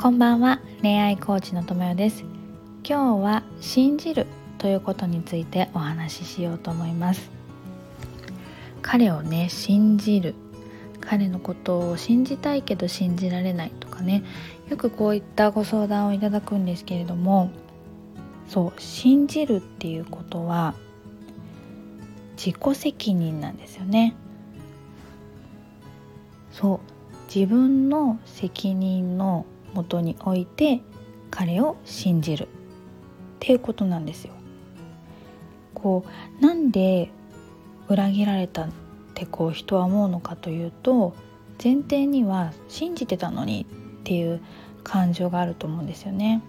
こんばんは。恋愛コーチのともよです。今日は信じるということについてお話ししようと思います。彼をね信じる。彼のことを信じたいけど信じられないとかね。よくこういったご相談をいただくんですけれども。そう信じるっていうことは自己責任なんですよね。そう自分の責任のもとに置いて彼を信じるっていうことなんですよ。こうなんで裏切られたってこう人は思うのかというと前提には信じてたのにっていう感情があると思うんですよね。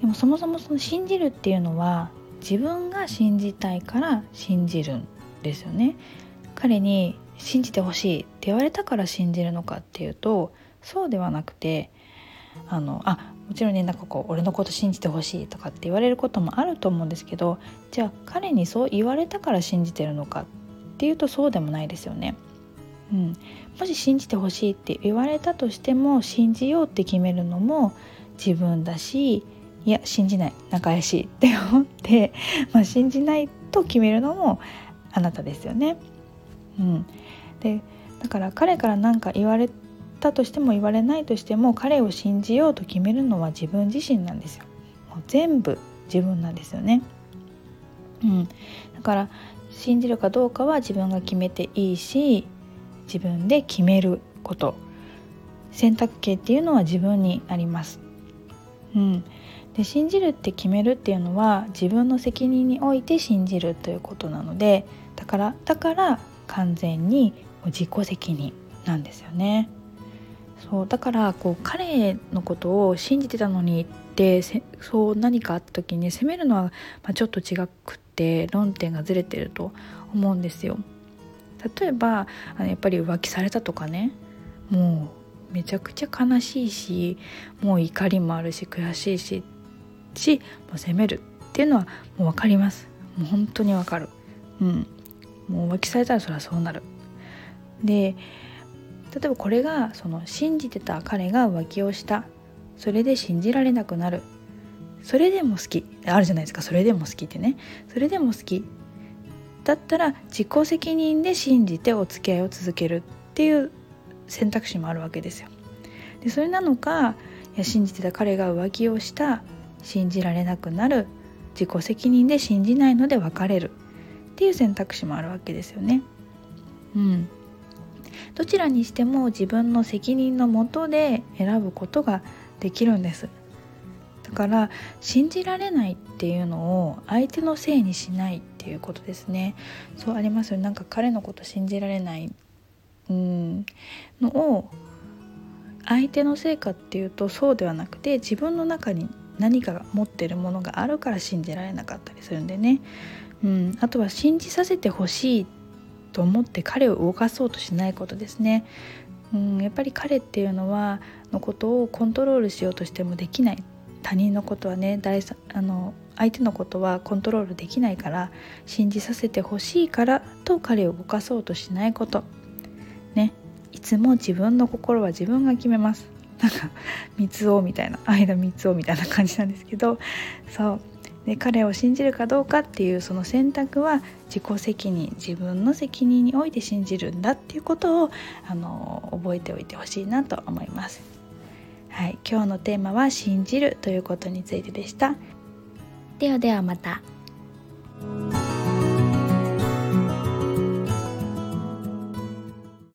でもそもそもその信じるっていうのは自分が信じたいから信じるんですよね。彼に信じてほしいって言われたから信じるのかっていうとそうではなくてあのあもちろんねなんかこう俺のこと信じてほしいとかって言われることもあると思うんですけどじゃあ彼にそう言われたから信じてるのかっていうとそうでもないですよね。うん、もし信じてほしいって言われたとしても信じようって決めるのも自分だしいや信じない仲良しって思って、まあ、信じないと決めるのもあなたですよね。うん、でだから彼から何か言われたとしても言われないとしても彼を信じようと決めるのは自分自身なんですよ。もう全部自分なんですよね。うん、だから信じるかどうかは自分が決めていいし自分で決めること選択権っていうのは自分にあります。うん、で信じるって決めるっていうのは自分の責任において信じるということなのでだからだから完全に自己責任なんですよね。そうだからこう彼のことを信じてたのにってそう何かあった時に責めるのは、まあ、ちょっと違くって論点がずれてると思うんですよ。例えばあのやっぱり浮気されたとかねもうめちゃくちゃ悲しいしもう怒りもあるし悔しいししもう責めるっていうのはもう分かります。もう本当に分かる。うん。もう浮気されたらそれはそうなる。で例えばこれがその信じてた彼が浮気をした。それで信じられなくなる。それでも好き。あるじゃないですか。それでも好きってね。それでも好き。だったら自己責任で信じてお付き合いを続ける。っていう選択肢もあるわけですよ。でそれなのかいや信じてた彼が浮気をした。信じられなくなる。自己責任で信じないので別れる。っていう選択肢もあるわけですよね。うん、どちらにしても自分の責任のもとで選ぶことができるんです。だから信じられないっていうのを相手のせいにしないっていうことですね。そうありますよなんか彼のこと信じられないうんのを相手のせいかっていうとそうではなくて自分の中に何かが持ってるものがあるから信じられなかったりするんでね、うん、あとは信じさせてほしいと思って彼を動かそうとしないことですね。うん、やっぱり彼っていうのはのことをコントロールしようとしてもできない。他人のことはね第あの相手のことはコントロールできないから信じさせてほしいからと彼を動かそうとしないこと。ね。いつも自分の心は自分が決めます。なんか三つ男みたいな間三つ男みたいな感じなんですけど。そう。で彼を信じるかどうかっていうその選択は自己責任自分の責任において信じるんだっていうことをあの覚えておいてほしいなと思います。はい、今日のテーマは信じるということについてでした。ではではまた。